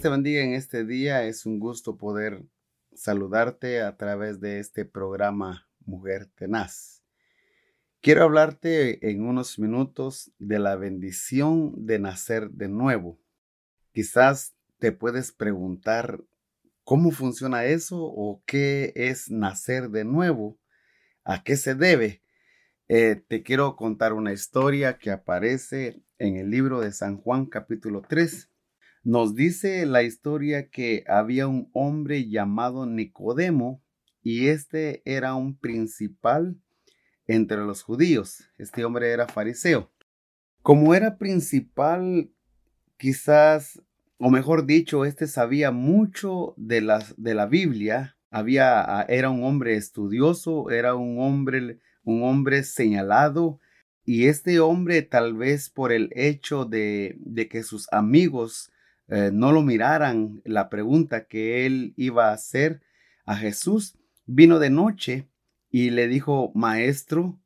Te bendiga en este día. Es un gusto poder saludarte a través de este programa Mujer Tenaz. Quiero hablarte en unos minutos de la bendición de nacer de nuevo. Quizás te puedes preguntar cómo funciona eso o qué es nacer de nuevo, a qué se debe. Eh, te quiero contar una historia que aparece en el libro de San Juan capítulo 3 nos dice la historia que había un hombre llamado Nicodemo y este era un principal entre los judíos. Este hombre era fariseo. Como era principal, quizás, o mejor dicho, este sabía mucho de, las, de la Biblia. Había, ah, era un hombre estudioso, era un hombre, un hombre señalado. Y este hombre, tal vez por el hecho de, de que sus amigos eh, no lo miraran la pregunta que él iba a hacer a Jesús, vino de noche y le dijo, Maestro,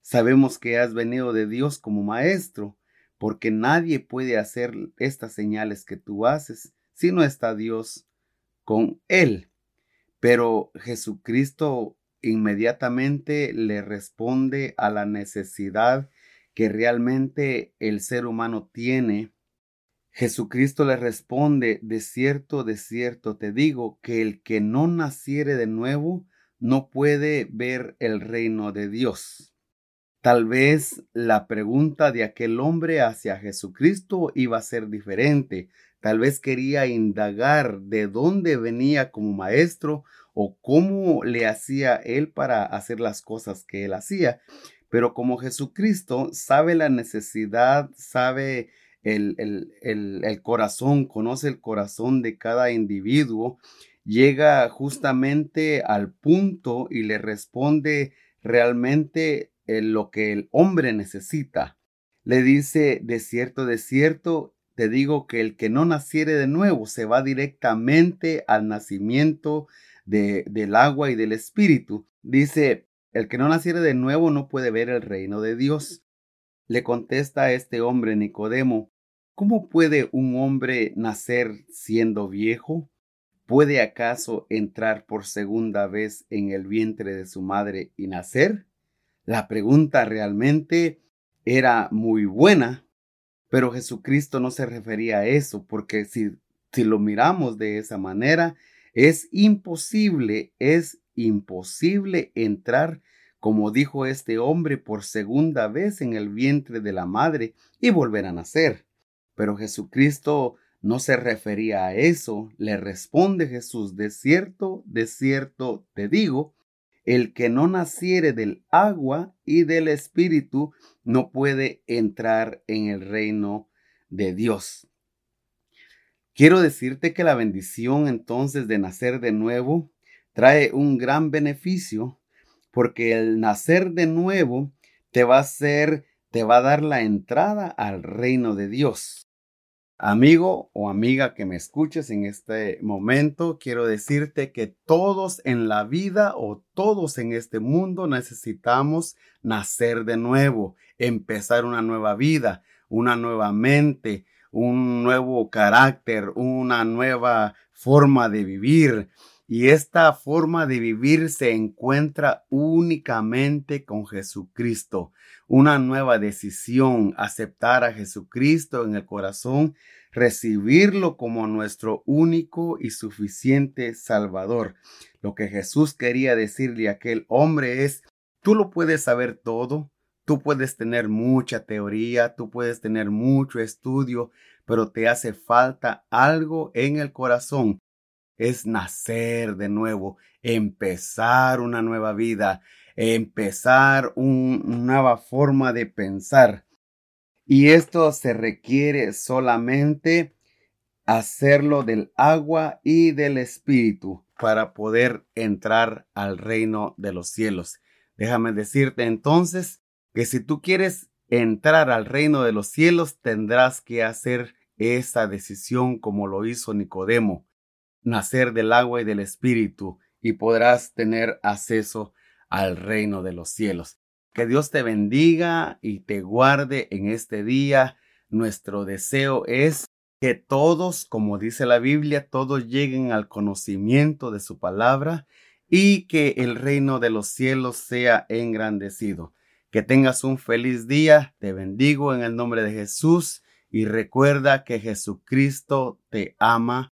sabemos que has venido de Dios como maestro, porque nadie puede hacer estas señales que tú haces si no está Dios con él. Pero Jesucristo inmediatamente le responde a la necesidad que realmente el ser humano tiene Jesucristo le responde, de cierto, de cierto te digo, que el que no naciere de nuevo no puede ver el reino de Dios. Tal vez la pregunta de aquel hombre hacia Jesucristo iba a ser diferente. Tal vez quería indagar de dónde venía como maestro o cómo le hacía él para hacer las cosas que él hacía. Pero como Jesucristo sabe la necesidad, sabe el, el, corazón, conoce el corazón de cada individuo, llega justamente al punto y le responde realmente eh, lo que el hombre necesita. Le dice, de cierto, de cierto, te digo que el que no naciere de nuevo se va directamente al nacimiento de, del agua y del espíritu. Dice, el que no naciere de nuevo no puede ver el reino de Dios. Le contesta a este hombre Nicodemo, ¿cómo puede un hombre nacer siendo viejo? ¿Puede acaso entrar por segunda vez en el vientre de su madre y nacer? La pregunta realmente era muy buena, pero Jesucristo no se refería a eso, porque si, si lo miramos de esa manera, es imposible, es imposible entrar como dijo este hombre, por segunda vez en el vientre de la madre y volver a nacer. Pero Jesucristo no se refería a eso. Le responde Jesús, de cierto, de cierto te digo, el que no naciere del agua y del espíritu no puede entrar en el reino de Dios. Quiero decirte que la bendición entonces de nacer de nuevo trae un gran beneficio porque el nacer de nuevo te va a hacer, te va a dar la entrada al reino de Dios. Amigo o amiga que me escuches en este momento, quiero decirte que todos en la vida o todos en este mundo necesitamos nacer de nuevo, empezar una nueva vida, una nueva mente, un nuevo carácter, una nueva forma de vivir. Y esta forma de vivir se encuentra únicamente con Jesucristo. Una nueva decisión, aceptar a Jesucristo en el corazón, recibirlo como nuestro único y suficiente Salvador. Lo que Jesús quería decirle a aquel hombre es, tú lo puedes saber todo, tú puedes tener mucha teoría, tú puedes tener mucho estudio, pero te hace falta algo en el corazón es nacer de nuevo, empezar una nueva vida, empezar una nueva forma de pensar. Y esto se requiere solamente hacerlo del agua y del espíritu para poder entrar al reino de los cielos. Déjame decirte entonces que si tú quieres entrar al reino de los cielos, tendrás que hacer esa decisión como lo hizo Nicodemo nacer del agua y del espíritu y podrás tener acceso al reino de los cielos. Que Dios te bendiga y te guarde en este día. Nuestro deseo es que todos, como dice la Biblia, todos lleguen al conocimiento de su palabra y que el reino de los cielos sea engrandecido. Que tengas un feliz día, te bendigo en el nombre de Jesús y recuerda que Jesucristo te ama